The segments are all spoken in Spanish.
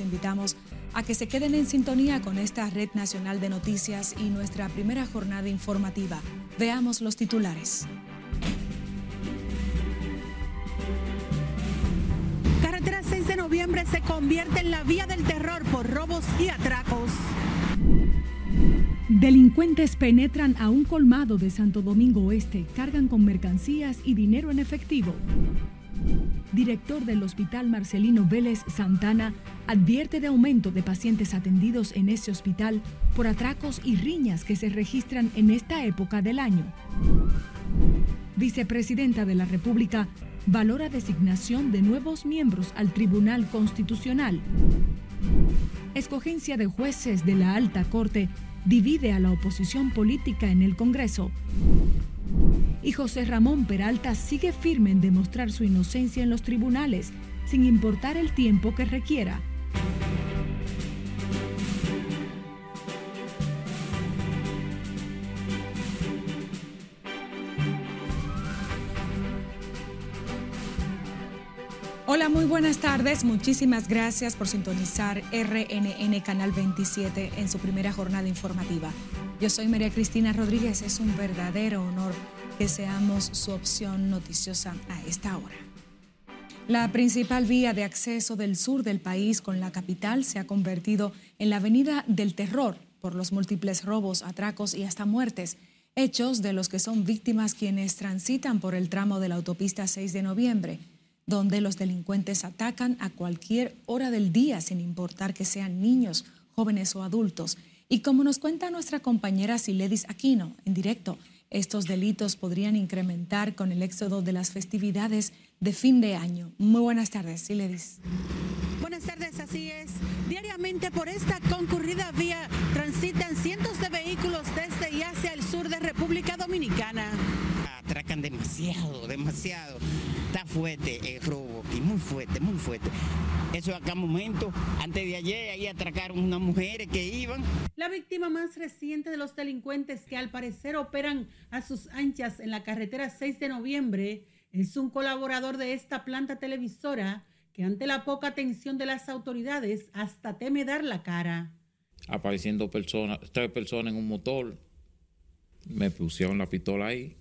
los invitamos a que se queden en sintonía con esta red nacional de noticias y nuestra primera jornada informativa. Veamos los titulares. Carretera 6 de noviembre se convierte en la vía del terror por robos y atracos. Delincuentes penetran a un colmado de Santo Domingo Oeste, cargan con mercancías y dinero en efectivo. Director del Hospital Marcelino Vélez Santana advierte de aumento de pacientes atendidos en ese hospital por atracos y riñas que se registran en esta época del año. Vicepresidenta de la República valora designación de nuevos miembros al Tribunal Constitucional. Escogencia de jueces de la Alta Corte divide a la oposición política en el Congreso. Y José Ramón Peralta sigue firme en demostrar su inocencia en los tribunales, sin importar el tiempo que requiera. Hola, muy buenas tardes. Muchísimas gracias por sintonizar RNN Canal 27 en su primera jornada informativa. Yo soy María Cristina Rodríguez. Es un verdadero honor que seamos su opción noticiosa a esta hora. La principal vía de acceso del sur del país con la capital se ha convertido en la avenida del terror por los múltiples robos, atracos y hasta muertes, hechos de los que son víctimas quienes transitan por el tramo de la autopista 6 de noviembre donde los delincuentes atacan a cualquier hora del día, sin importar que sean niños, jóvenes o adultos. Y como nos cuenta nuestra compañera Siledis Aquino en directo, estos delitos podrían incrementar con el éxodo de las festividades de fin de año. Muy buenas tardes, Siledis. Buenas tardes, así es. Diariamente por esta concurrida vía transitan cientos de vehículos desde y hacia el sur de República Dominicana. Atracan demasiado, demasiado. Está fuerte el robo y muy fuerte, muy fuerte. Eso acá momento, antes de ayer ahí atracaron unas mujeres que iban. La víctima más reciente de los delincuentes que al parecer operan a sus anchas en la carretera 6 de noviembre es un colaborador de esta planta televisora que ante la poca atención de las autoridades hasta teme dar la cara. Apareciendo personas, tres personas en un motor, me pusieron la pistola ahí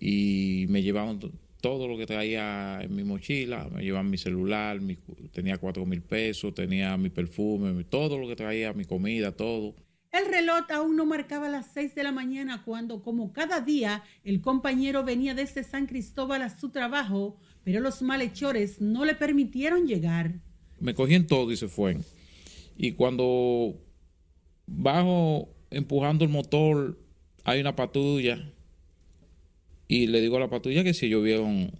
y me llevaron todo lo que traía en mi mochila, me llevaban mi celular, tenía cuatro mil pesos, tenía mi perfume, todo lo que traía, mi comida, todo. El reloj aún no marcaba las seis de la mañana cuando, como cada día, el compañero venía desde San Cristóbal a su trabajo, pero los malhechores no le permitieron llegar. Me cogían todo y se fueron. Y cuando bajo empujando el motor, hay una patrulla y le digo a la patrulla que si yo vieron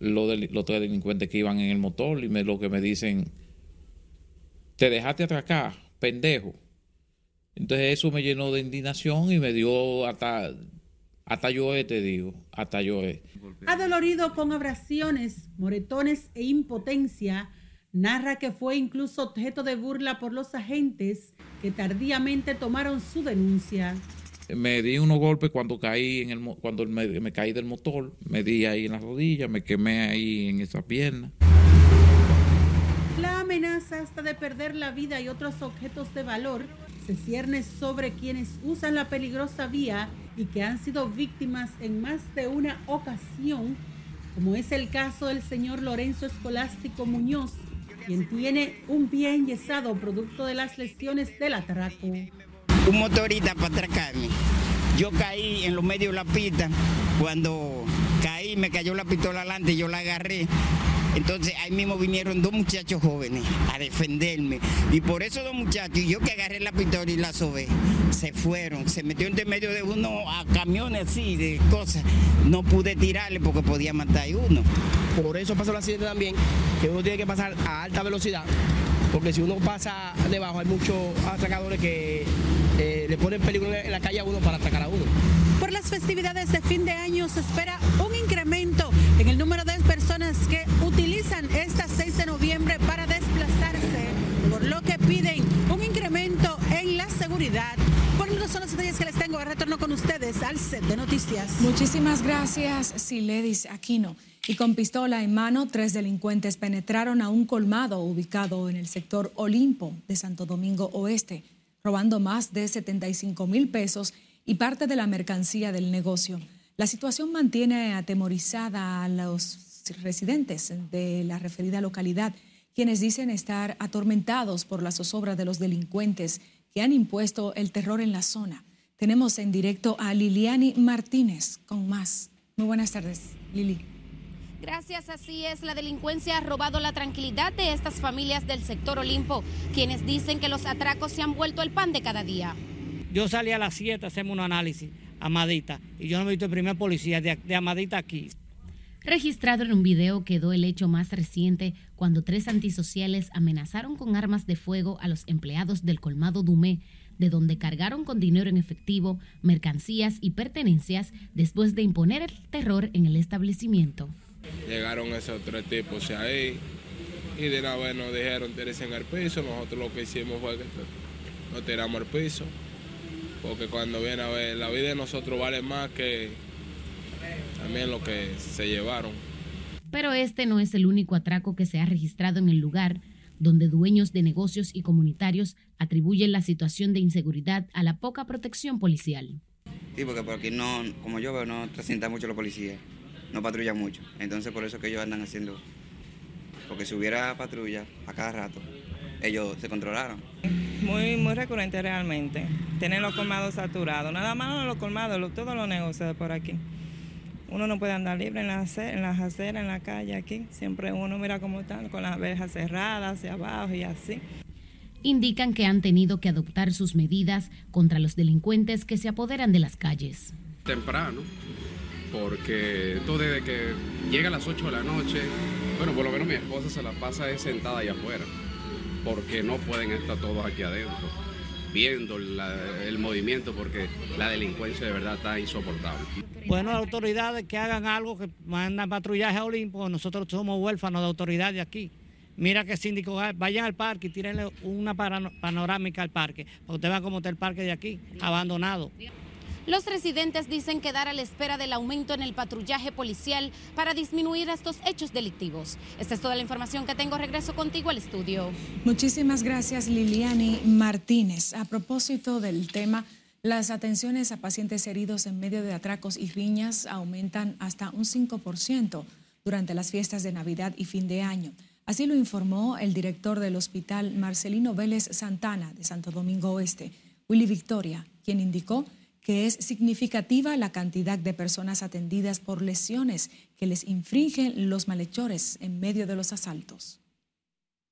los, los tres delincuentes que iban en el motor y me, lo que me dicen, te dejaste atracar, pendejo. Entonces eso me llenó de indignación y me dio hasta, hasta yo te digo, hasta yo Adolorido con abrasiones, moretones e impotencia, narra que fue incluso objeto de burla por los agentes que tardíamente tomaron su denuncia. Me di unos golpes cuando caí en el cuando me, me caí del motor, me di ahí en la rodilla, me quemé ahí en esa pierna. La amenaza hasta de perder la vida y otros objetos de valor se cierne sobre quienes usan la peligrosa vía y que han sido víctimas en más de una ocasión, como es el caso del señor Lorenzo Escolástico Muñoz, quien tiene un pie enyesado producto de las lesiones del atraco. Un motorista para atracarme. Yo caí en los medios de la pista. Cuando caí, me cayó la pistola adelante, yo la agarré entonces ahí mismo vinieron dos muchachos jóvenes a defenderme. Y por esos dos muchachos, yo que agarré la pistola y la sobé, se fueron. Se metió entre medio de uno a camiones así, de cosas. No pude tirarle porque podía matar a uno. Por eso pasó el accidente también, que uno tiene que pasar a alta velocidad. Porque si uno pasa debajo, hay muchos atracadores que eh, le ponen peligro en la calle a uno para atracar a uno. Por las festividades de fin de año se espera un incremento en el número de personas que utilizan esta 6 de noviembre para desplazarse, por lo que piden un incremento en la seguridad. Por lo son los detalles que les tengo. Retorno con ustedes al set de noticias. Muchísimas gracias, Siledis Aquino. Y con pistola en mano, tres delincuentes penetraron a un colmado ubicado en el sector Olimpo de Santo Domingo Oeste, robando más de 75 mil pesos y parte de la mercancía del negocio. La situación mantiene atemorizada a los residentes de la referida localidad, quienes dicen estar atormentados por la zozobra de los delincuentes que han impuesto el terror en la zona. Tenemos en directo a Liliani Martínez con más. Muy buenas tardes, Lili. Gracias, así es. La delincuencia ha robado la tranquilidad de estas familias del sector Olimpo, quienes dicen que los atracos se han vuelto el pan de cada día. Yo salí a las 7 hacemos un análisis, Amadita, y yo no he visto el primer policía de, de Amadita aquí. Registrado en un video quedó el hecho más reciente cuando tres antisociales amenazaron con armas de fuego a los empleados del colmado Dumé, de donde cargaron con dinero en efectivo, mercancías y pertenencias después de imponer el terror en el establecimiento. Llegaron esos tres tipos ahí y de una vez nos dijeron tirarse en el piso. Nosotros lo que hicimos fue que nos tiramos al piso. Porque cuando viene a ver, la vida de nosotros vale más que también lo que se llevaron. Pero este no es el único atraco que se ha registrado en el lugar, donde dueños de negocios y comunitarios atribuyen la situación de inseguridad a la poca protección policial. Sí, porque por aquí no, como yo veo, no te sientan mucho los policías no patrullan mucho. Entonces por eso que ellos andan haciendo, porque si hubiera patrulla a cada rato, ellos se controlaron. Muy, muy recurrente realmente. Tienen los colmados saturados, nada más los colmados, todos los negocios por aquí. Uno no puede andar libre en las, en las aceras, en la calle aquí. Siempre uno mira cómo están, con las verjas cerradas hacia abajo y así. Indican que han tenido que adoptar sus medidas contra los delincuentes que se apoderan de las calles. Temprano, porque todo desde que llega a las 8 de la noche, bueno, por lo menos mi esposa se la pasa sentada allá afuera, porque no pueden estar todos aquí adentro, viendo el movimiento, porque la delincuencia de verdad está insoportable. Bueno, las autoridades que hagan algo, que mandan patrullaje a Olimpo, nosotros somos huérfanos de autoridades aquí. Mira que síndico, vayan al parque y tírenle una panorámica al parque, para que usted vea cómo está el parque de aquí, abandonado. Los residentes dicen quedar a la espera del aumento en el patrullaje policial para disminuir estos hechos delictivos. Esta es toda la información que tengo. Regreso contigo al estudio. Muchísimas gracias, Liliani Martínez. A propósito del tema, las atenciones a pacientes heridos en medio de atracos y riñas aumentan hasta un 5% durante las fiestas de Navidad y fin de año. Así lo informó el director del hospital Marcelino Vélez Santana de Santo Domingo Oeste, Willy Victoria, quien indicó que es significativa la cantidad de personas atendidas por lesiones que les infringen los malhechores en medio de los asaltos.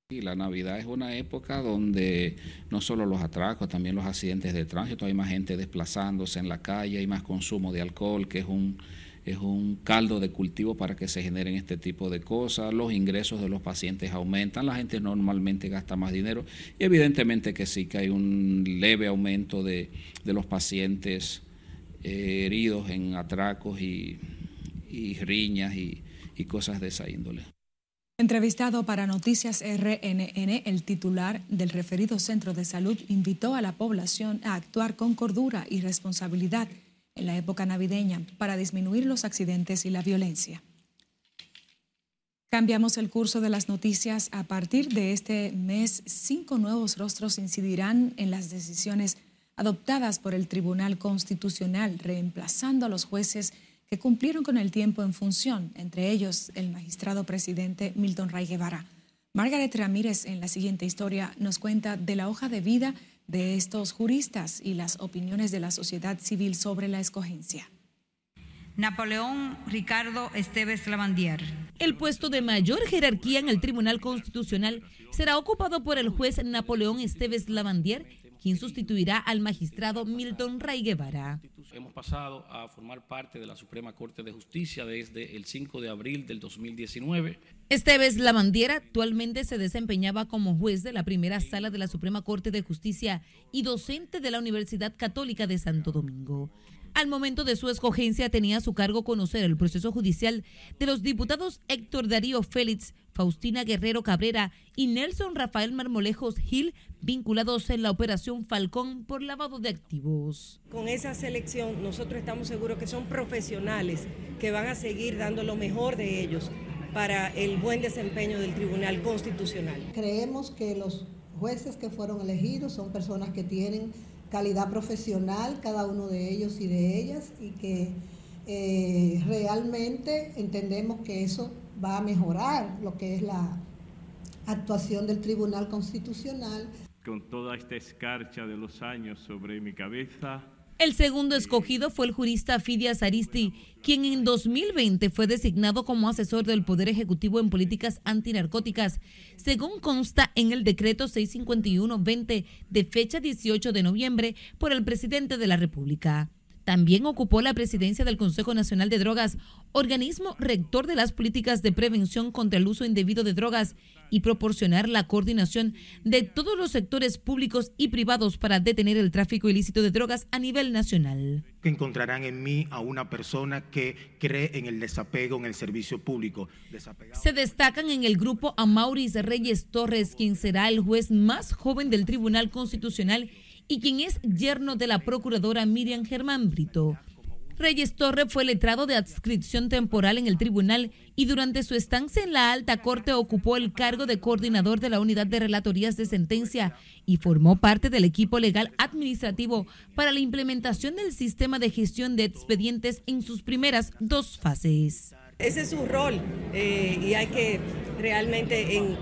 La Navidad es una época donde no solo los atracos, también los accidentes de tránsito, hay más gente desplazándose en la calle, hay más consumo de alcohol, que es un es un caldo de cultivo para que se generen este tipo de cosas, los ingresos de los pacientes aumentan, la gente normalmente gasta más dinero y evidentemente que sí que hay un leve aumento de, los pacientes eh, heridos en atracos y, riñas y, y cosas de esa índole. Entrevistado para Noticias RNN, el titular del referido centro de salud invitó a la población a actuar con cordura y responsabilidad en la época navideña para disminuir los accidentes y la violencia. Cambiamos el curso de las noticias. A partir de este mes, cinco nuevos rostros incidirán en las decisiones adoptadas por el Tribunal Constitucional, reemplazando a los jueces que cumplieron con el tiempo en función, entre ellos el magistrado presidente Milton Ray Guevara. Margaret Ramírez en la siguiente historia nos cuenta de la hoja de vida de estos juristas y las opiniones de la sociedad civil sobre la escogencia. Napoleón Ricardo Esteves Lavandier. El puesto de mayor jerarquía en el Tribunal Constitucional será ocupado por el juez Napoleón Esteves Lavandier, quien sustituirá al magistrado Milton Ray Guevara. Hemos pasado a formar parte de la Suprema Corte de Justicia desde el 5 de abril del 2019. Esteves Lavandiera actualmente se desempeñaba como juez de la primera sala de la Suprema Corte de Justicia y docente de la Universidad Católica de Santo Domingo. Al momento de su escogencia tenía a su cargo conocer el proceso judicial de los diputados Héctor Darío Félix, Faustina Guerrero Cabrera y Nelson Rafael Marmolejos Gil, vinculados en la operación Falcón por lavado de activos. Con esa selección nosotros estamos seguros que son profesionales que van a seguir dando lo mejor de ellos para el buen desempeño del Tribunal Constitucional. Creemos que los jueces que fueron elegidos son personas que tienen calidad profesional, cada uno de ellos y de ellas, y que eh, realmente entendemos que eso va a mejorar lo que es la actuación del Tribunal Constitucional. Con toda esta escarcha de los años sobre mi cabeza, el segundo escogido fue el jurista Fidias Aristi, quien en 2020 fue designado como asesor del Poder Ejecutivo en políticas antinarcóticas, según consta en el decreto 651-20 de fecha 18 de noviembre por el presidente de la República. También ocupó la presidencia del Consejo Nacional de Drogas, organismo rector de las políticas de prevención contra el uso indebido de drogas y proporcionar la coordinación de todos los sectores públicos y privados para detener el tráfico ilícito de drogas a nivel nacional. Que encontrarán en mí a una persona que cree en el desapego en el servicio público. Se destacan en el grupo a Maurice Reyes Torres, quien será el juez más joven del Tribunal Constitucional y quien es yerno de la procuradora Miriam Germán Brito. Reyes Torre fue letrado de adscripción temporal en el tribunal y durante su estancia en la alta corte ocupó el cargo de coordinador de la unidad de relatorías de sentencia y formó parte del equipo legal administrativo para la implementación del sistema de gestión de expedientes en sus primeras dos fases. Ese es su rol eh, y hay que realmente en,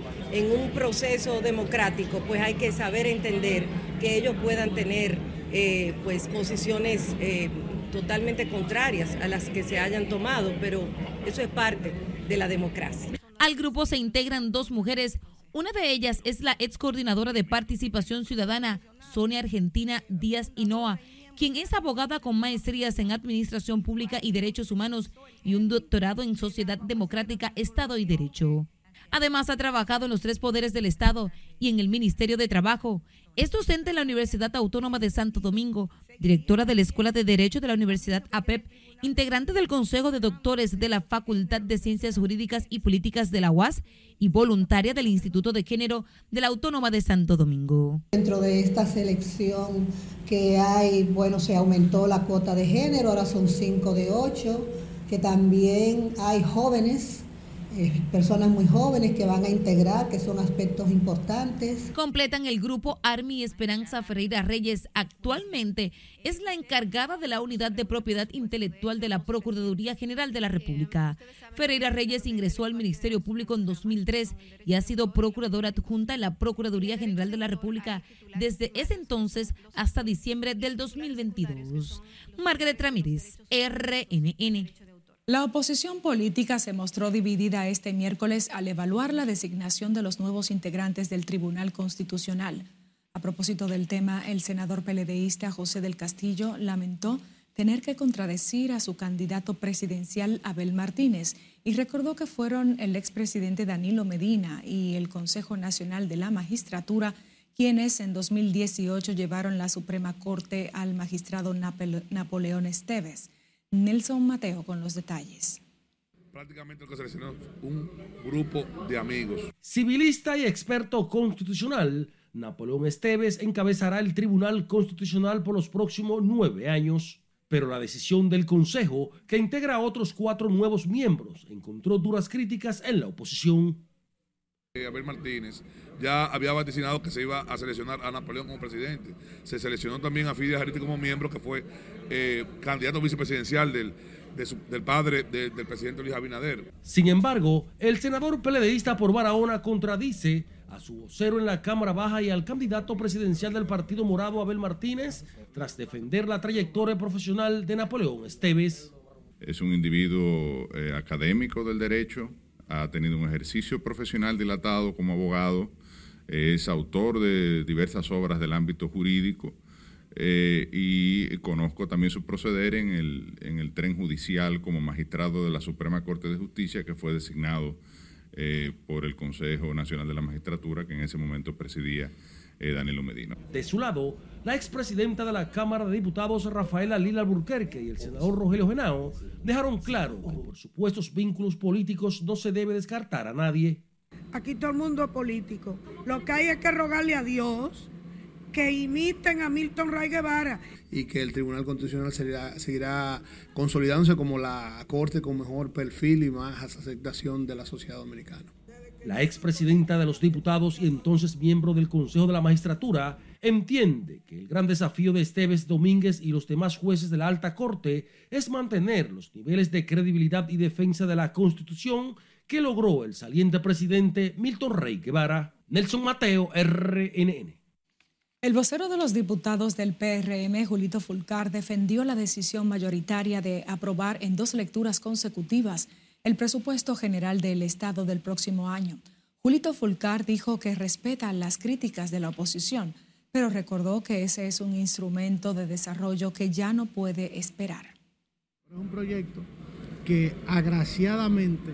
un proceso democrático pues hay que saber entender que ellos puedan tener eh, pues posiciones eh, totalmente contrarias a las que se hayan tomado, pero eso es parte de la democracia. Al grupo se integran dos mujeres. Una de ellas es la ex coordinadora de participación ciudadana, Sonia Argentina Díaz Hinoa, quien es abogada con maestrías en Administración Pública y Derechos Humanos y un doctorado en Sociedad Democrática, Estado y Derecho. Además, ha trabajado en los tres poderes del Estado y en el Ministerio de Trabajo. Es docente en la Universidad Autónoma de Santo Domingo, directora de la Escuela de Derecho de la Universidad APEP, integrante del Consejo de Doctores de la Facultad de Ciencias Jurídicas y Políticas de la UAS y voluntaria del Instituto de Género de la Autónoma de Santo Domingo. Dentro de esta selección que hay, bueno, se aumentó la cuota de género, ahora son cinco de ocho, que también hay jóvenes eh, personas muy jóvenes que van a integrar, que son aspectos importantes. Completan el grupo Armi Esperanza Ferreira Reyes. Actualmente es la encargada de la unidad de propiedad intelectual de la Procuraduría General de la República. Ferreira Reyes ingresó al Ministerio Público en 2003 y ha sido procuradora adjunta en la Procuraduría General de la República desde ese entonces hasta diciembre del 2022. Margaret Ramírez, RNN. La oposición política se mostró dividida este miércoles al evaluar la designación de los nuevos integrantes del Tribunal Constitucional. A propósito del tema, el senador peledeísta José del Castillo lamentó tener que contradecir a su candidato presidencial Abel Martínez y recordó que fueron el expresidente Danilo Medina y el Consejo Nacional de la Magistratura quienes en 2018 llevaron la Suprema Corte al magistrado Napoleón Esteves. Nelson Mateo con los detalles. Prácticamente lo que seleccionó un grupo de amigos. Civilista y experto constitucional, Napoleón Esteves encabezará el Tribunal Constitucional por los próximos nueve años. Pero la decisión del Consejo, que integra a otros cuatro nuevos miembros, encontró duras críticas en la oposición. Eh, Abel Martínez ya había vaticinado que se iba a seleccionar a Napoleón como presidente. Se seleccionó también a Fidel Jariti como miembro, que fue eh, candidato vicepresidencial del, del padre del presidente Luis Abinader. Sin embargo, el senador peledeísta por Barahona contradice a su vocero en la Cámara Baja y al candidato presidencial del Partido Morado, Abel Martínez, tras defender la trayectoria profesional de Napoleón Esteves. Es un individuo eh, académico del derecho, ha tenido un ejercicio profesional dilatado como abogado, es autor de diversas obras del ámbito jurídico eh, y conozco también su proceder en el, en el tren judicial como magistrado de la Suprema Corte de Justicia que fue designado eh, por el Consejo Nacional de la Magistratura que en ese momento presidía eh, Danilo Medina. De su lado, la expresidenta de la Cámara de Diputados, Rafaela Lila Burquerque, y el senador Rogelio Genao dejaron claro que por supuestos vínculos políticos no se debe descartar a nadie. Aquí todo el mundo es político. Lo que hay es que rogarle a Dios que imiten a Milton Ray Guevara. Y que el Tribunal Constitucional seguirá, seguirá consolidándose como la corte con mejor perfil y más aceptación de la sociedad dominicana. La expresidenta de los diputados y entonces miembro del Consejo de la Magistratura entiende que el gran desafío de Esteves Domínguez y los demás jueces de la alta corte es mantener los niveles de credibilidad y defensa de la Constitución que logró el saliente presidente Milton Rey Guevara. Nelson Mateo, RNN. El vocero de los diputados del PRM, Julito Fulcar, defendió la decisión mayoritaria de aprobar en dos lecturas consecutivas el presupuesto general del Estado del próximo año. Julito Fulcar dijo que respeta las críticas de la oposición, pero recordó que ese es un instrumento de desarrollo que ya no puede esperar. Es un proyecto que agraciadamente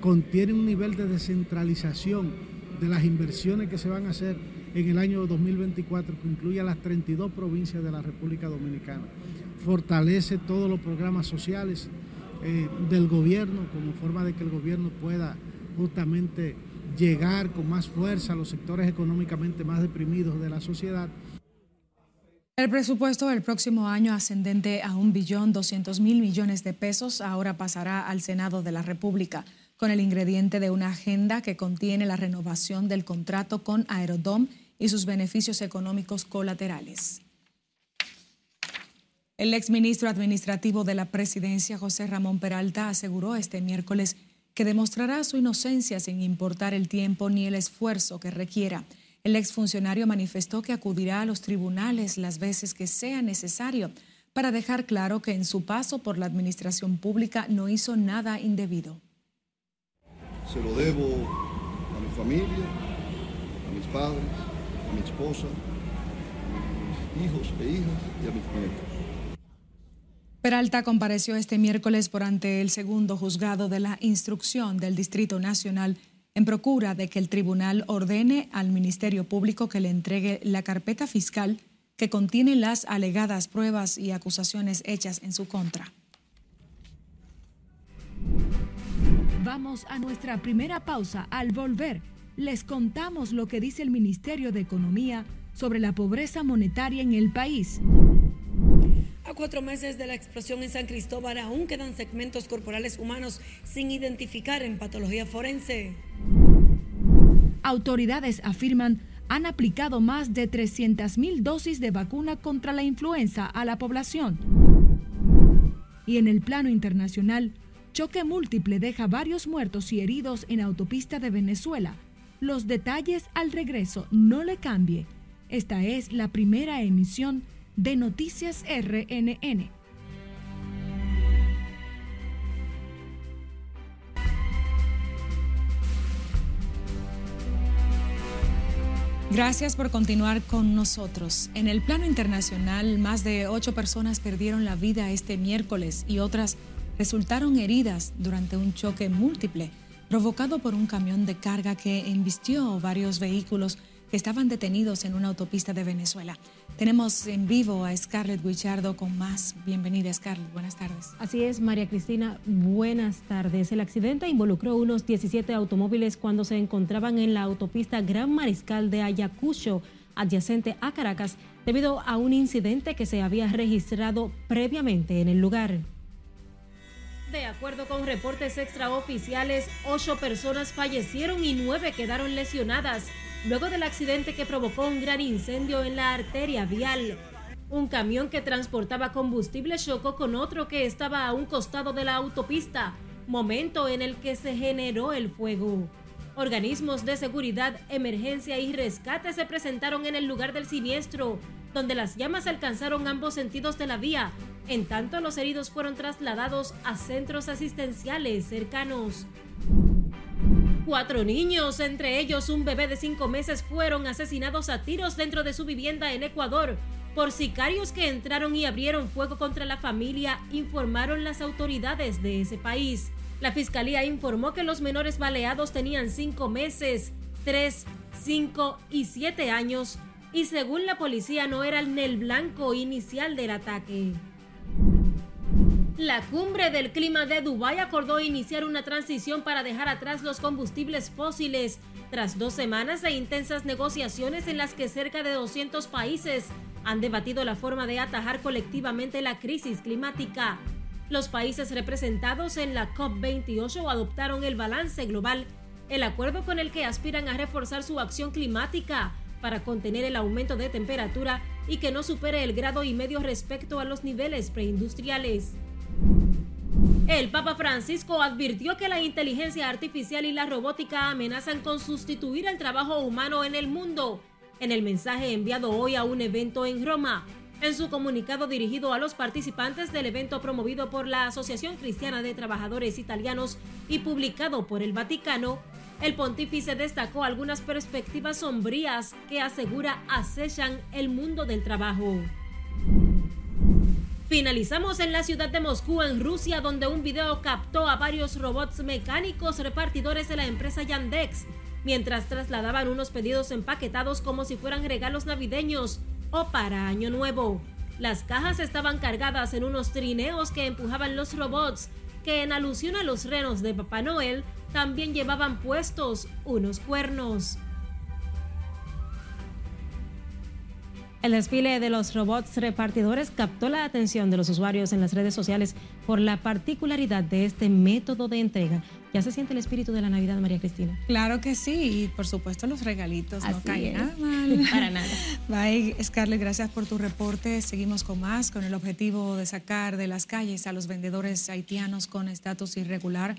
contiene un nivel de descentralización de las inversiones que se van a hacer en el año 2024, que incluye a las 32 provincias de la República Dominicana. Fortalece todos los programas sociales eh, del gobierno como forma de que el gobierno pueda justamente llegar con más fuerza a los sectores económicamente más deprimidos de la sociedad. El presupuesto del próximo año ascendente a un billón doscientos mil millones de pesos ahora pasará al Senado de la República con el ingrediente de una agenda que contiene la renovación del contrato con Aerodom y sus beneficios económicos colaterales. El exministro administrativo de la presidencia, José Ramón Peralta, aseguró este miércoles que demostrará su inocencia sin importar el tiempo ni el esfuerzo que requiera. El exfuncionario manifestó que acudirá a los tribunales las veces que sea necesario para dejar claro que en su paso por la administración pública no hizo nada indebido. Se lo debo a mi familia, a mis padres, a mi esposa, a mis hijos e hijas y a mis nietos. Peralta compareció este miércoles por ante el segundo juzgado de la instrucción del Distrito Nacional en procura de que el tribunal ordene al Ministerio Público que le entregue la carpeta fiscal que contiene las alegadas pruebas y acusaciones hechas en su contra. Vamos a nuestra primera pausa. Al volver, les contamos lo que dice el Ministerio de Economía sobre la pobreza monetaria en el país. A cuatro meses de la explosión en San Cristóbal aún quedan segmentos corporales humanos sin identificar en patología forense. Autoridades afirman han aplicado más de 300.000 dosis de vacuna contra la influenza a la población. Y en el plano internacional, choque múltiple deja varios muertos y heridos en autopista de Venezuela. Los detalles al regreso, no le cambie. Esta es la primera emisión de Noticias RNN. Gracias por continuar con nosotros. En el plano internacional, más de ocho personas perdieron la vida este miércoles y otras resultaron heridas durante un choque múltiple provocado por un camión de carga que embistió varios vehículos que estaban detenidos en una autopista de Venezuela. Tenemos en vivo a Scarlett Guichardo con más. Bienvenida, Scarlett. Buenas tardes. Así es, María Cristina. Buenas tardes. El accidente involucró unos 17 automóviles cuando se encontraban en la autopista Gran Mariscal de Ayacucho, adyacente a Caracas, debido a un incidente que se había registrado previamente en el lugar. De acuerdo con reportes extraoficiales, ocho personas fallecieron y nueve quedaron lesionadas luego del accidente que provocó un gran incendio en la arteria vial. Un camión que transportaba combustible chocó con otro que estaba a un costado de la autopista, momento en el que se generó el fuego. Organismos de seguridad, emergencia y rescate se presentaron en el lugar del siniestro, donde las llamas alcanzaron ambos sentidos de la vía, en tanto los heridos fueron trasladados a centros asistenciales cercanos. Cuatro niños, entre ellos un bebé de cinco meses, fueron asesinados a tiros dentro de su vivienda en Ecuador por sicarios que entraron y abrieron fuego contra la familia, informaron las autoridades de ese país. La fiscalía informó que los menores baleados tenían cinco meses, tres 5 y 7 años y según la policía no era el blanco inicial del ataque. La cumbre del clima de Dubái acordó iniciar una transición para dejar atrás los combustibles fósiles tras dos semanas de intensas negociaciones en las que cerca de 200 países han debatido la forma de atajar colectivamente la crisis climática. Los países representados en la COP28 adoptaron el balance global, el acuerdo con el que aspiran a reforzar su acción climática para contener el aumento de temperatura y que no supere el grado y medio respecto a los niveles preindustriales. El Papa Francisco advirtió que la inteligencia artificial y la robótica amenazan con sustituir el trabajo humano en el mundo. En el mensaje enviado hoy a un evento en Roma, en su comunicado dirigido a los participantes del evento promovido por la Asociación Cristiana de Trabajadores Italianos y publicado por el Vaticano, el pontífice destacó algunas perspectivas sombrías que asegura acechan el mundo del trabajo. Finalizamos en la ciudad de Moscú, en Rusia, donde un video captó a varios robots mecánicos repartidores de la empresa Yandex, mientras trasladaban unos pedidos empaquetados como si fueran regalos navideños o para Año Nuevo. Las cajas estaban cargadas en unos trineos que empujaban los robots, que en alusión a los renos de Papá Noel también llevaban puestos unos cuernos. El desfile de los robots repartidores captó la atención de los usuarios en las redes sociales por la particularidad de este método de entrega. ¿Ya se siente el espíritu de la Navidad, María Cristina? Claro que sí, y por supuesto los regalitos no caen nada mal. Para nada. Bye, Scarlett, gracias por tu reporte. Seguimos con más, con el objetivo de sacar de las calles a los vendedores haitianos con estatus irregular.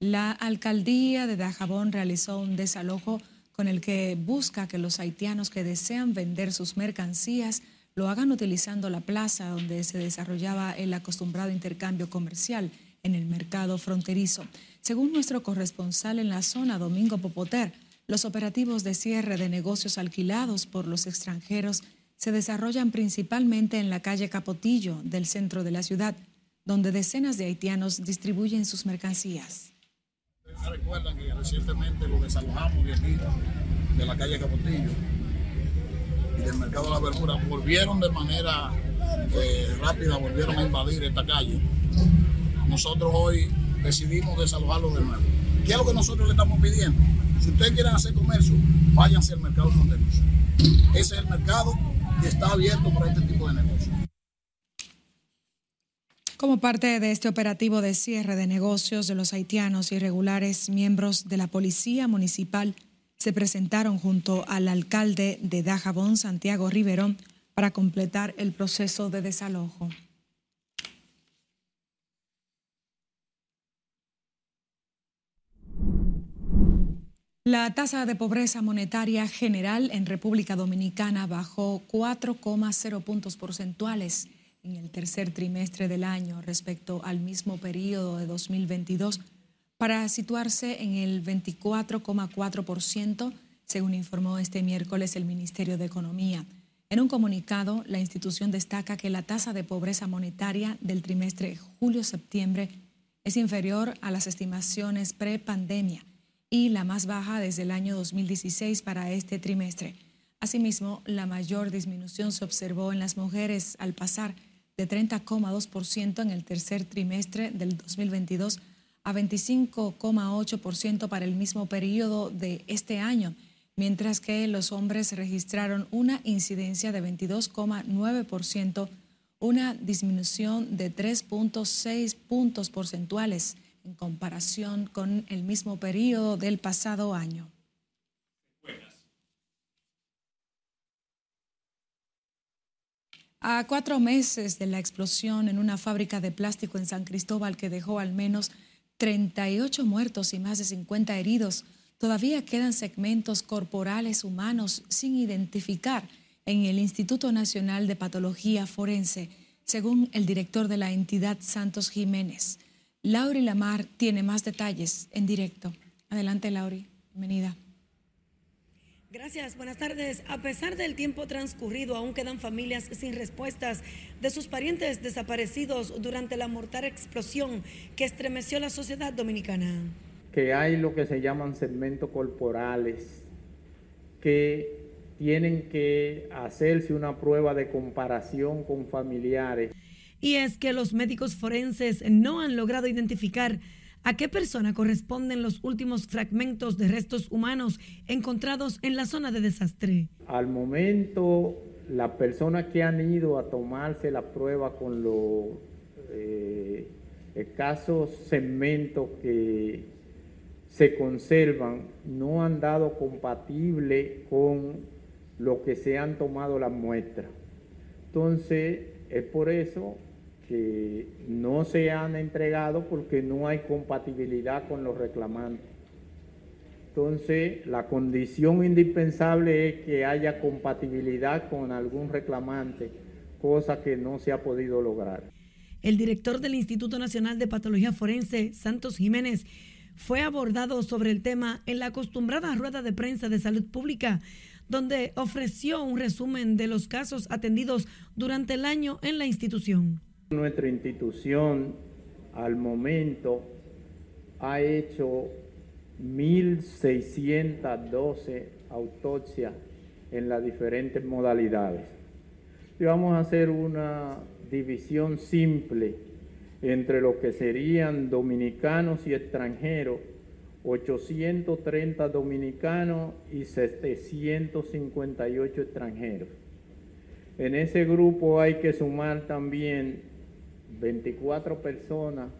La alcaldía de Dajabón realizó un desalojo con el que busca que los haitianos que desean vender sus mercancías lo hagan utilizando la plaza donde se desarrollaba el acostumbrado intercambio comercial en el mercado fronterizo. Según nuestro corresponsal en la zona, Domingo Popoter, los operativos de cierre de negocios alquilados por los extranjeros se desarrollan principalmente en la calle Capotillo del centro de la ciudad, donde decenas de haitianos distribuyen sus mercancías recuerdan que recientemente lo desalojamos de aquí, de la calle Capotillo y del mercado de la verdura, volvieron de manera eh, rápida, volvieron a invadir esta calle. Nosotros hoy decidimos desalojarlo de nuevo. ¿Qué es lo que nosotros le estamos pidiendo? Si ustedes quieren hacer comercio, váyanse al mercado fronterizo. Ese es el mercado que está abierto para este tipo de negocios. Como parte de este operativo de cierre de negocios de los haitianos irregulares, miembros de la Policía Municipal se presentaron junto al alcalde de Dajabón, Santiago Riverón, para completar el proceso de desalojo. La tasa de pobreza monetaria general en República Dominicana bajó 4,0 puntos porcentuales en el tercer trimestre del año respecto al mismo periodo de 2022 para situarse en el 24,4%, según informó este miércoles el Ministerio de Economía. En un comunicado, la institución destaca que la tasa de pobreza monetaria del trimestre julio-septiembre es inferior a las estimaciones pre-pandemia y la más baja desde el año 2016 para este trimestre. Asimismo, la mayor disminución se observó en las mujeres al pasar de 30,2% en el tercer trimestre del 2022 a 25,8% para el mismo periodo de este año, mientras que los hombres registraron una incidencia de 22,9%, una disminución de 3.6 puntos porcentuales en comparación con el mismo periodo del pasado año. A cuatro meses de la explosión en una fábrica de plástico en San Cristóbal que dejó al menos 38 muertos y más de 50 heridos, todavía quedan segmentos corporales humanos sin identificar en el Instituto Nacional de Patología Forense, según el director de la entidad Santos Jiménez. Lauri Lamar tiene más detalles en directo. Adelante, Lauri. Bienvenida. Gracias, buenas tardes. A pesar del tiempo transcurrido, aún quedan familias sin respuestas de sus parientes desaparecidos durante la mortal explosión que estremeció la sociedad dominicana. Que hay lo que se llaman segmentos corporales que tienen que hacerse una prueba de comparación con familiares. Y es que los médicos forenses no han logrado identificar a qué persona corresponden los últimos fragmentos de restos humanos encontrados en la zona de desastre. Al momento, las personas que han ido a tomarse la prueba con los eh, escasos segmentos que se conservan no han dado compatible con lo que se han tomado las muestras. Entonces, es por eso que no se han entregado porque no hay compatibilidad con los reclamantes. Entonces, la condición indispensable es que haya compatibilidad con algún reclamante, cosa que no se ha podido lograr. El director del Instituto Nacional de Patología Forense, Santos Jiménez, fue abordado sobre el tema en la acostumbrada rueda de prensa de salud pública, donde ofreció un resumen de los casos atendidos durante el año en la institución. Nuestra institución al momento ha hecho 1.612 autopsias en las diferentes modalidades. Y vamos a hacer una división simple entre lo que serían dominicanos y extranjeros, 830 dominicanos y 758 extranjeros. En ese grupo hay que sumar también 24 personas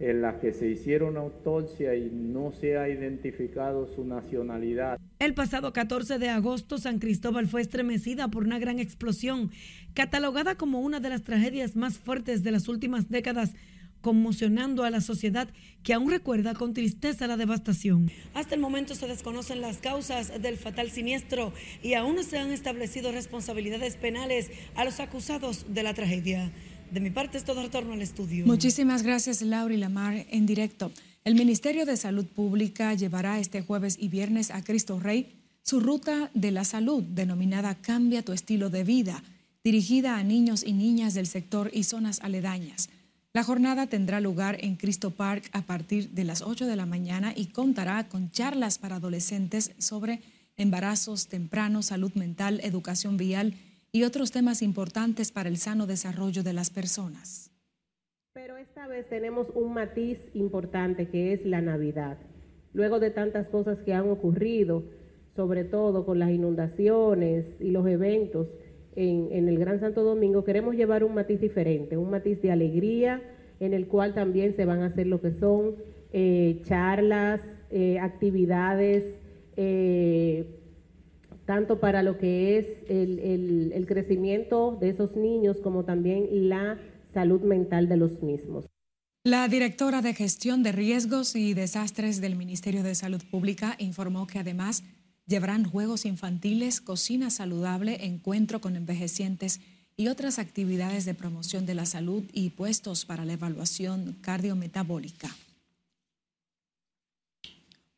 en las que se hicieron autopsia y no se ha identificado su nacionalidad. El pasado 14 de agosto, San Cristóbal fue estremecida por una gran explosión, catalogada como una de las tragedias más fuertes de las últimas décadas, conmocionando a la sociedad que aún recuerda con tristeza la devastación. Hasta el momento se desconocen las causas del fatal siniestro y aún no se han establecido responsabilidades penales a los acusados de la tragedia. De mi parte es todo retorno al estudio. Muchísimas gracias, Laura y Lamar, en directo. El Ministerio de Salud Pública llevará este jueves y viernes a Cristo Rey su ruta de la salud, denominada Cambia tu estilo de vida, dirigida a niños y niñas del sector y zonas aledañas. La jornada tendrá lugar en Cristo Park a partir de las 8 de la mañana y contará con charlas para adolescentes sobre embarazos tempranos, salud mental, educación vial y otros temas importantes para el sano desarrollo de las personas. Pero esta vez tenemos un matiz importante que es la Navidad. Luego de tantas cosas que han ocurrido, sobre todo con las inundaciones y los eventos en, el Gran Santo Domingo, queremos llevar un matiz diferente, un matiz de alegría en el cual también se van a hacer lo que son eh, charlas, eh, actividades, eh, tanto para lo que es el, crecimiento de esos niños como también la salud mental de los mismos. La directora de Gestión de Riesgos y Desastres del Ministerio de Salud Pública informó que además llevarán juegos infantiles, cocina saludable, encuentro con envejecientes y otras actividades de promoción de la salud y puestos para la evaluación cardiometabólica.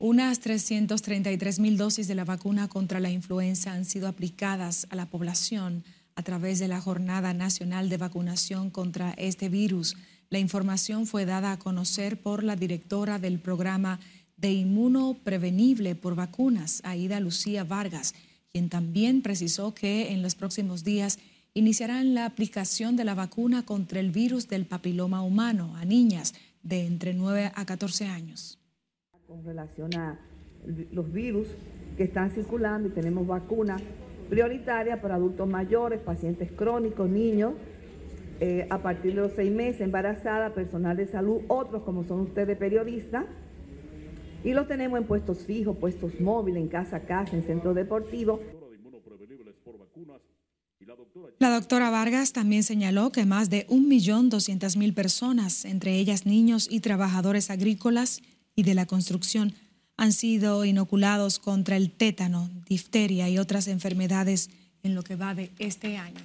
Unas 333 mil dosis de la vacuna contra la influenza han sido aplicadas a la población a través de la Jornada Nacional de Vacunación contra este virus. La información fue dada a conocer por la directora del programa de inmuno prevenible por vacunas, Aida Lucía Vargas, quien también precisó que en los próximos días iniciarán la aplicación de la vacuna contra el virus del papiloma humano a niñas de entre 9 a 14 años con relación a los virus que están circulando y tenemos vacunas prioritarias para adultos mayores, pacientes crónicos, niños, eh, a partir de los seis meses, embarazada, personal de salud, otros como son ustedes periodistas, y los tenemos en puestos fijos, puestos móviles, en casa a casa, en centros deportivos. La doctora Vargas también señaló que más de 1.200.000 personas, entre ellas niños y trabajadores agrícolas, y de la construcción han sido inoculados contra el tétano, difteria y otras enfermedades en lo que va de este año.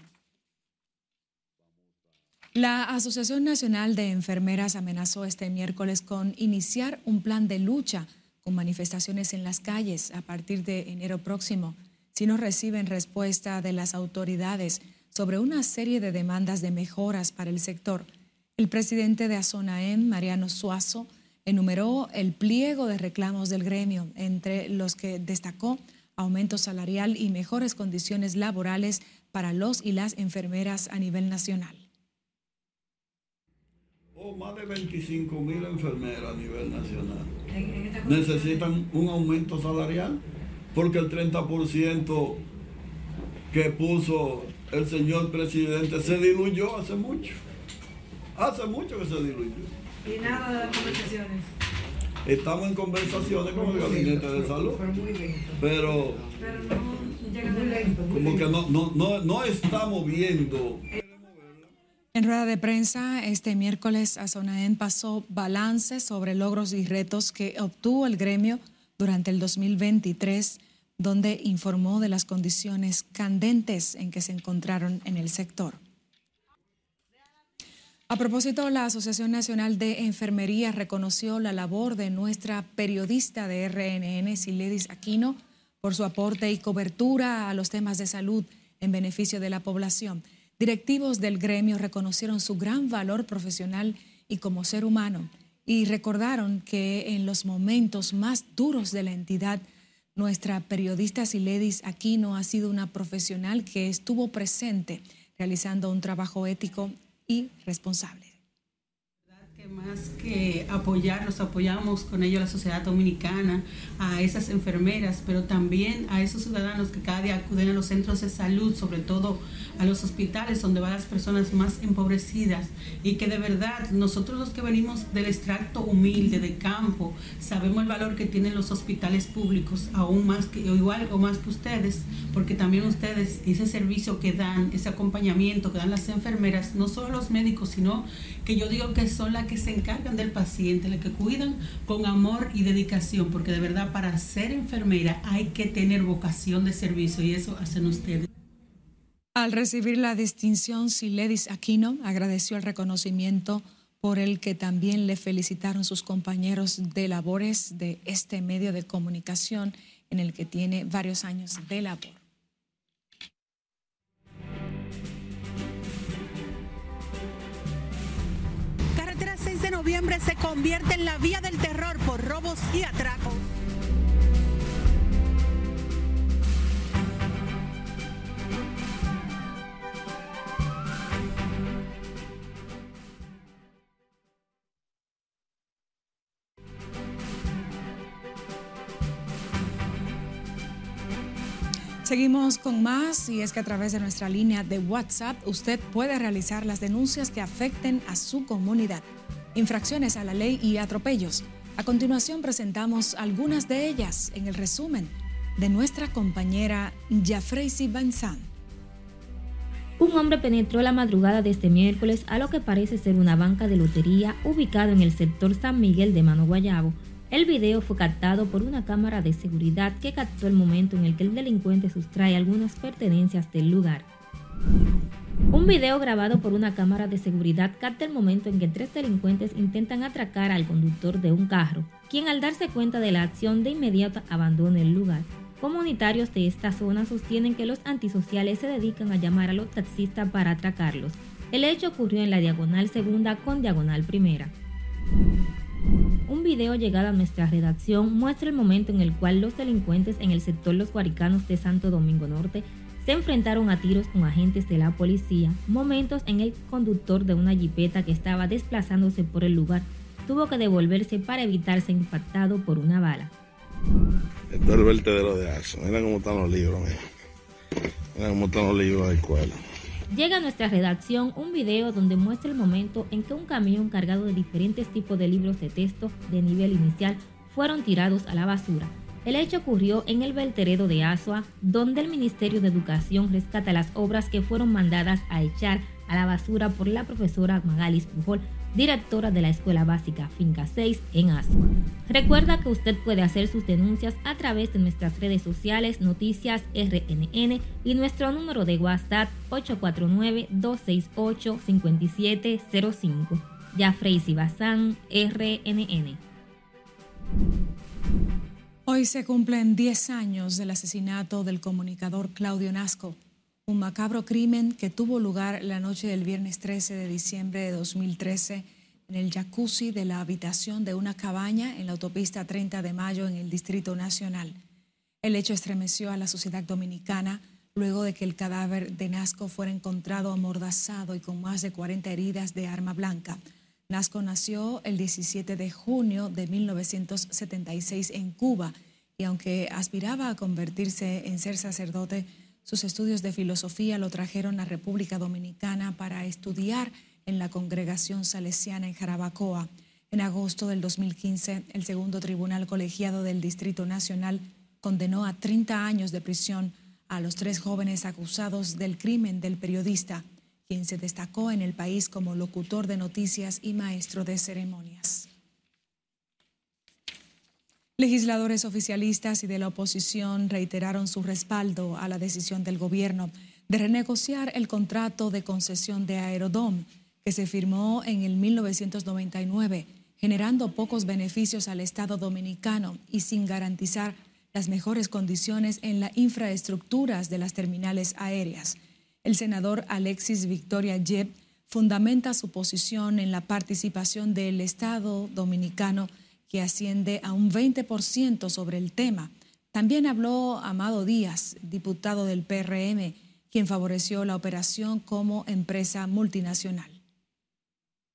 La Asociación Nacional de Enfermeras amenazó este miércoles con iniciar un plan de lucha con manifestaciones en las calles a partir de enero próximo si no reciben respuesta de las autoridades sobre una serie de demandas de mejoras para el sector. El presidente de ASONAEM, Mariano Suazo, enumeró el pliego de reclamos del gremio, entre los que destacó aumento salarial y mejores condiciones laborales para los y las enfermeras a nivel nacional. Oh, más de 25 mil enfermeras a nivel nacional necesitan un aumento salarial porque el 30% que puso el señor presidente se diluyó hace mucho. Hace mucho que se diluyó. Y nada de las conversaciones. Estamos en conversaciones con el gabinete de salud. Pero, como que no, no, no, no estamos viendo. En rueda de prensa, este miércoles, Azonaen pasó balance sobre logros y retos que obtuvo el gremio durante el 2023, donde informó de las condiciones candentes en que se encontraron en el sector. A propósito, la Asociación Nacional de Enfermería reconoció la labor de nuestra periodista de RNN, Siledis Aquino, por su aporte y cobertura a los temas de salud en beneficio de la población. Directivos del gremio reconocieron su gran valor profesional y como ser humano y recordaron que en los momentos más duros de la entidad, nuestra periodista Siledis Aquino ha sido una profesional que estuvo presente realizando un trabajo ético y responsable. Más que apoyar, los apoyamos con ello a la sociedad dominicana, a esas enfermeras, pero también a esos ciudadanos que cada día acuden a los centros de salud, sobre todo a los hospitales donde van las personas más empobrecidas. Y que de verdad nosotros los que venimos del extracto humilde de campo sabemos el valor que tienen los hospitales públicos, aún más que o igual o más que ustedes, porque también ustedes ese servicio que dan, ese acompañamiento que dan las enfermeras, no solo los médicos, sino que yo digo que son las que se encargan del paciente, las que cuidan con amor y dedicación, porque de verdad para ser enfermera hay que tener vocación de servicio y eso hacen ustedes. Al recibir la distinción, Siledis Aquino agradeció el reconocimiento por el que también le felicitaron sus compañeros de labores de este medio de comunicación en el que tiene varios años de labor. 6 de noviembre se convierte en la vía del terror por robos y atracos. Seguimos con más y es que a través de nuestra línea de WhatsApp usted puede realizar las denuncias que afecten a su comunidad, infracciones a la ley y atropellos. A continuación presentamos algunas de ellas en el resumen de nuestra compañera Jafreisi Banzan. Un hombre penetró la madrugada de este miércoles a lo que parece ser una banca de lotería ubicado en el sector San Miguel de Mano Guayabo el video fue captado por una cámara de seguridad que captó el momento en el que el delincuente sustrae algunas pertenencias del lugar. Un video grabado por una cámara de seguridad capta el momento en que tres delincuentes intentan atracar al conductor de un carro, quien al darse cuenta de la acción de inmediato abandona el lugar. Comunitarios de esta zona sostienen que los antisociales se dedican a llamar a los taxistas para atracarlos. El hecho ocurrió en la diagonal segunda con diagonal primera. Un video llegado a nuestra redacción muestra el momento en el cual los delincuentes en el sector Los Guaricanos de Santo Domingo Norte se enfrentaron a tiros con agentes de la policía, momentos en el conductor de una jipeta que estaba desplazándose por el lugar tuvo que devolverse para evitar ser impactado por una bala. Esto es el vertedero de Axo. Mira cómo están los libros, mira. cómo están los libros de la escuela. Llega a nuestra redacción un video donde muestra el momento en que un camión cargado de diferentes tipos de libros de texto de nivel inicial fueron tirados a la basura. El hecho ocurrió en el vertedero de Asua, donde el Ministerio de Educación rescata las obras que fueron mandadas a echar a la basura por la profesora Magalis Pujol directora de la Escuela Básica Finca 6 en Asua. Recuerda que usted puede hacer sus denuncias a través de nuestras redes sociales Noticias RNN y nuestro número de WhatsApp 849-268-5705. Ya Bazán, RNN. Hoy se cumplen 10 años del asesinato del comunicador Claudio Nasco un macabro crimen que tuvo lugar la noche del viernes 13 de diciembre de 2013 en el jacuzzi de la habitación de una cabaña en la autopista 30 de Mayo en el Distrito Nacional. El hecho estremeció a la sociedad dominicana luego de que el cadáver de Nasco fuera encontrado amordazado y con más de 40 heridas de arma blanca. Nasco nació el 17 de junio de 1976 en Cuba y aunque aspiraba a convertirse en ser sacerdote, sus estudios de filosofía lo trajeron a República Dominicana para estudiar en la congregación salesiana en Jarabacoa. En agosto del 2015, el segundo tribunal colegiado del Distrito Nacional condenó a 30 años de prisión a los tres jóvenes acusados del crimen del periodista, quien se destacó en el país como locutor de noticias y maestro de ceremonias. Legisladores oficialistas y de la oposición reiteraron su respaldo a la decisión del gobierno de renegociar el contrato de concesión de Aerodom que se firmó en el 1999, generando pocos beneficios al Estado dominicano y sin garantizar las mejores condiciones en las infraestructuras de las terminales aéreas. El senador Alexis Victoria Yep fundamenta su posición en la participación del Estado dominicano que asciende a un 20% sobre el tema. También habló Amado Díaz, diputado del PRM, quien favoreció la operación como empresa multinacional.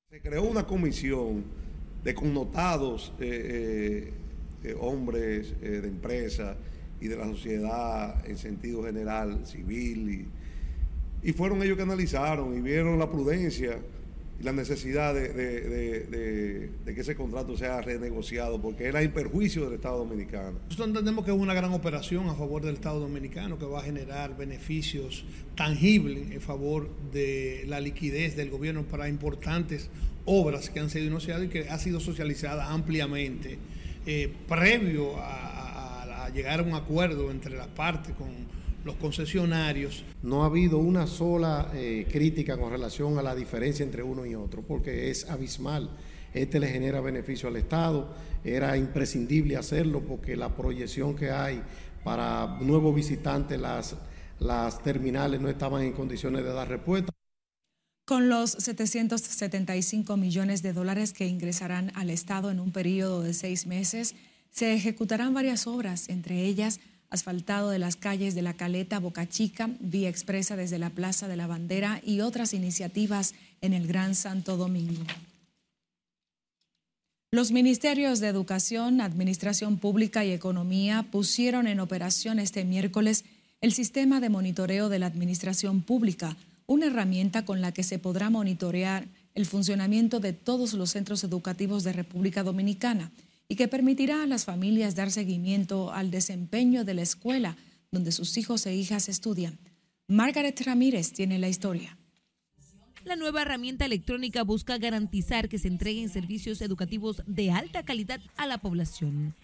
Se creó una comisión de connotados eh, eh, hombres eh, de empresa y de la sociedad en sentido general, civil, y, y fueron ellos que analizaron y vieron la prudencia la necesidad de, que ese contrato sea renegociado, porque era en perjuicio del Estado Dominicano. Nosotros entendemos que es una gran operación a favor del Estado Dominicano que va a generar beneficios tangibles en favor de la liquidez del gobierno para importantes obras que han sido iniciadas y que ha sido socializada ampliamente eh, previo a llegar a un acuerdo entre las partes con los concesionarios. No ha habido una sola eh, crítica con relación a la diferencia entre uno y otro, porque es abismal. Este le genera beneficio al Estado, era imprescindible hacerlo porque la proyección que hay para nuevos visitantes, las, las terminales no estaban en condiciones de dar respuesta. Con los 775 millones de dólares que ingresarán al Estado en un periodo de seis meses, se ejecutarán varias obras, entre ellas asfaltado de las calles de La Caleta, Boca Chica, vía expresa desde la Plaza de la Bandera y otras iniciativas en el Gran Santo Domingo. Los ministerios de Educación, Administración Pública y Economía pusieron en operación este miércoles el sistema de monitoreo de la Administración Pública, una herramienta con la que se podrá monitorear el funcionamiento de todos los centros educativos de República Dominicana y que permitirá a las familias dar seguimiento al desempeño de la escuela donde sus hijos e hijas estudian. Margaret Ramírez tiene la historia. La nueva herramienta electrónica busca garantizar que se entreguen servicios educativos de alta calidad a la población.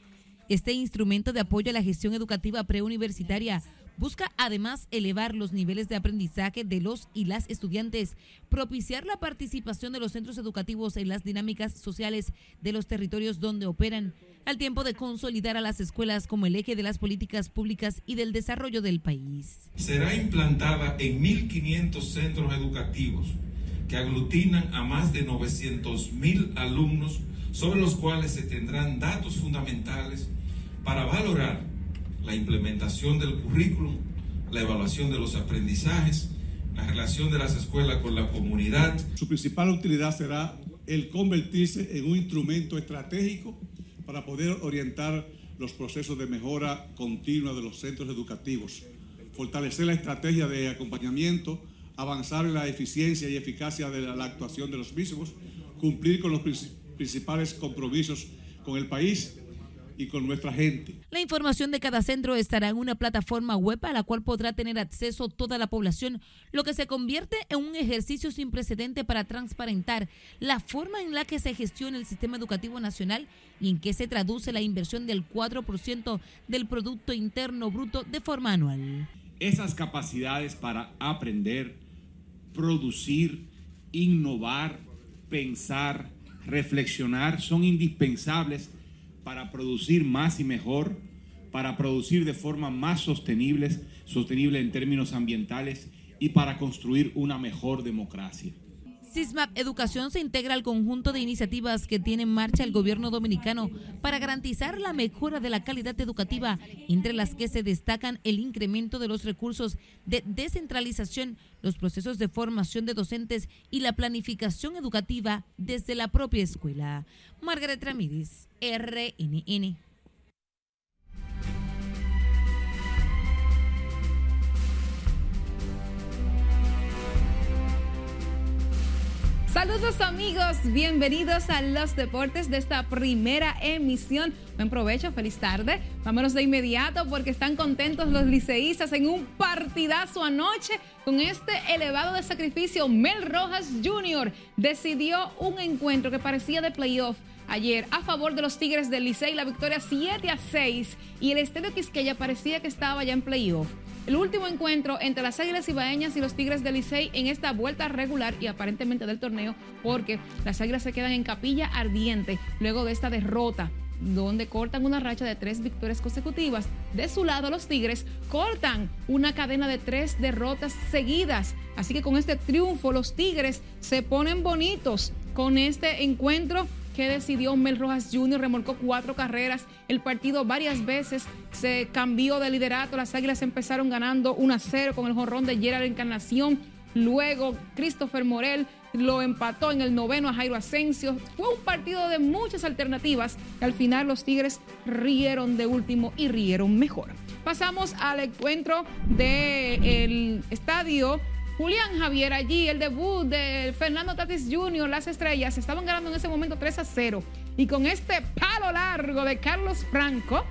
Este instrumento de apoyo a la gestión educativa preuniversitaria Busca además elevar los niveles de aprendizaje de los y las estudiantes, propiciar la participación de los centros educativos en las dinámicas sociales de los territorios donde operan, al tiempo de consolidar a las escuelas como el eje de las políticas públicas y del desarrollo del país. Será implantada en 1.500 centros educativos que aglutinan a más de 900.000 alumnos sobre los cuales se tendrán datos fundamentales para valorar la implementación del currículum, la evaluación de los aprendizajes, la relación de las escuelas con la comunidad. Su principal utilidad será el convertirse en un instrumento estratégico para poder orientar los procesos de mejora continua de los centros educativos, fortalecer la estrategia de acompañamiento, avanzar en la eficiencia y eficacia de la actuación de los mismos, cumplir con los principales compromisos con el país y con nuestra gente. La información de cada centro estará en una plataforma web a la cual podrá tener acceso toda la población, lo que se convierte en un ejercicio sin precedente para transparentar la forma en la que se gestiona el sistema educativo nacional y en que se traduce la inversión del 4% del Producto Interno Bruto de forma anual. Esas capacidades para aprender, producir, innovar, pensar, reflexionar son indispensables para producir más y mejor, para producir de forma más sostenible, sostenible en términos ambientales y para construir una mejor democracia. CISMAP Educación se integra al conjunto de iniciativas que tiene en marcha el gobierno dominicano para garantizar la mejora de la calidad educativa, entre las que se destacan el incremento de los recursos de descentralización, los procesos de formación de docentes y la planificación educativa desde la propia escuela. Margaret Ramírez, RNN. Saludos amigos, bienvenidos a los deportes de esta primera emisión. Buen provecho, feliz tarde. Vámonos de inmediato porque están contentos los liceístas en un partidazo anoche con este elevado de sacrificio. Mel Rojas Jr. decidió un encuentro que parecía de playoff ayer a favor de los Tigres del Licey, la victoria 7 a 6 y el Estadio Quisqueya parecía que estaba ya en playoff. El último encuentro entre las Águilas Ibaeñas y los Tigres del Licey en esta vuelta regular y aparentemente del torneo, porque las Águilas se quedan en capilla ardiente luego de esta derrota donde cortan una racha de tres victorias consecutivas. De su lado, los Tigres cortan una cadena de tres derrotas seguidas. Así que con este triunfo, los Tigres se ponen bonitos con este encuentro que decidió Mel Rojas Jr., remolcó cuatro carreras. El partido varias veces se cambió de liderato. Las Águilas empezaron ganando 1 a 0 con el jorrón de Gerard Encarnación. Luego Christopher Morel lo empató en el noveno a Jairo Asensio. Fue un partido de muchas alternativas al final los Tigres rieron de último y rieron mejor. Pasamos al encuentro del estadio Julián Javier allí, el debut de Fernando Tatis Jr., las estrellas estaban ganando en ese momento 3 a 0. Y con este palo largo de Carlos Franco,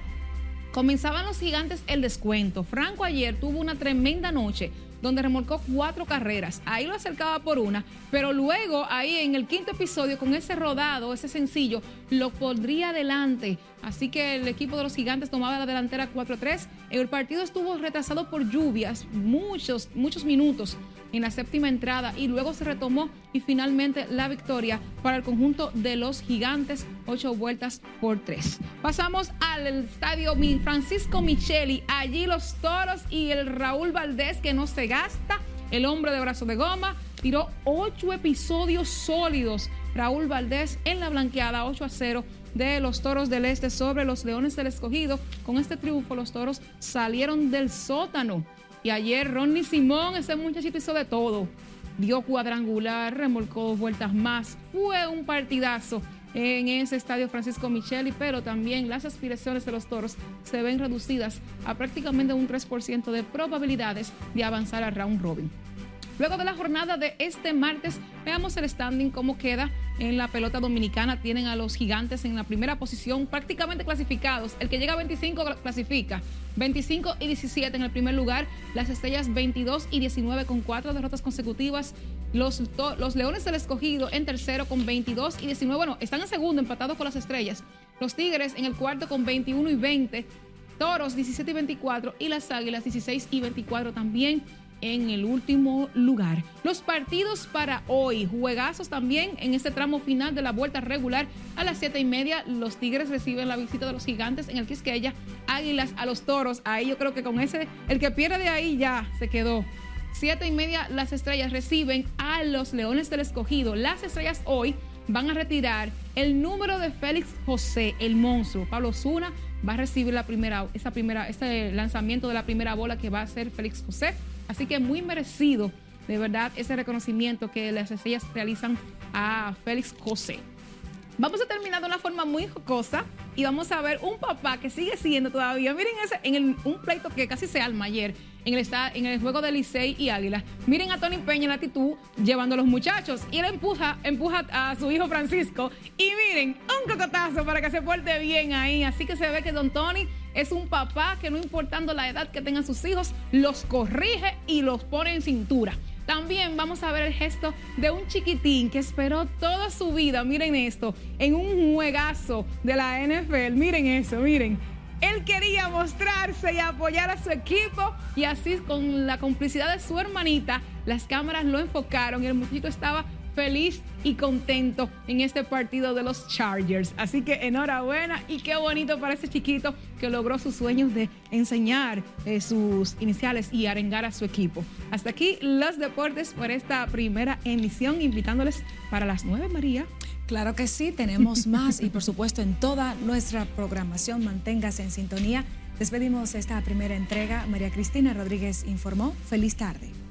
comenzaban los gigantes el descuento. Franco ayer tuvo una tremenda noche donde remolcó cuatro carreras. Ahí lo acercaba por una, pero luego ahí en el quinto episodio, con ese rodado, ese sencillo, lo pondría adelante. Así que el equipo de los gigantes tomaba la delantera 4-3. El partido estuvo retrasado por lluvias, muchos, muchos minutos en la séptima entrada y luego se retomó y finalmente la victoria para el conjunto de los gigantes, ocho vueltas por tres. Pasamos al estadio Francisco Micheli, allí los toros y el Raúl Valdés que no se gasta, el hombre de brazo de goma, tiró ocho episodios sólidos. Raúl Valdés en la blanqueada 8 a 0 de los Toros del Este sobre los Leones del Escogido. Con este triunfo los Toros salieron del sótano y ayer Ronnie Simón, ese muchachito hizo de todo. Dio cuadrangular, remolcó dos vueltas más. Fue un partidazo en ese estadio Francisco Micheli, pero también las aspiraciones de los toros se ven reducidas a prácticamente un 3% de probabilidades de avanzar al round robin. Luego de la jornada de este martes, veamos el standing, cómo queda en la pelota dominicana. Tienen a los gigantes en la primera posición, prácticamente clasificados. El que llega a 25 clasifica. 25 y 17 en el primer lugar. Las estrellas 22 y 19 con cuatro derrotas consecutivas. Los, los Leones del Escogido en tercero con 22 y 19. Bueno, están en segundo, empatados con las estrellas. Los Tigres en el cuarto con 21 y 20. Toros 17 y 24 y las Águilas 16 y 24 también en el último lugar. Los partidos para hoy, juegazos también en este tramo final de la vuelta regular a las siete y media. Los Tigres reciben la visita de los gigantes en el Quisqueya, Águilas a los Toros. Ahí yo creo que con ese, el que pierde de ahí ya se quedó. Siete y media, las estrellas reciben a los Leones del Escogido. Las estrellas hoy van a retirar el número de Félix José, el monstruo. Pablo Zuna va a recibir la primera, esa primera, este lanzamiento de la primera bola que va a hacer Félix José. Así que muy merecido, de verdad, ese reconocimiento que las estrellas realizan a Félix José. Vamos a terminar de una forma muy jocosa y vamos a ver un papá que sigue siendo todavía, miren ese, en un pleito que casi se alma ayer, en el, en el juego de Licey y Águila. Miren a Tony Peña en la actitud llevando a los muchachos y él empuja, empuja a su hijo Francisco y miren, un cocotazo para que se porte bien ahí. Así que se ve que Don Tony es un papá que no importando la edad que tengan sus hijos, los corrige y los pone en cintura. También vamos a ver el gesto de un chiquitín que esperó toda su vida, miren esto, en un juegazo de la NFL, miren eso, miren. Él quería mostrarse y apoyar a su equipo y así con la complicidad de su hermanita, las cámaras lo enfocaron y el muchachito estaba feliz y contento en este partido de los Chargers. Así que enhorabuena y qué bonito para ese chiquito que logró sus sueños de enseñar eh, sus iniciales y arengar a su equipo. Hasta aquí los deportes por esta primera emisión, invitándoles para las nueve, María. Claro que sí, tenemos más y por supuesto en toda nuestra programación manténgase en sintonía. Despedimos esta primera entrega. María Cristina Rodríguez informó. Feliz tarde.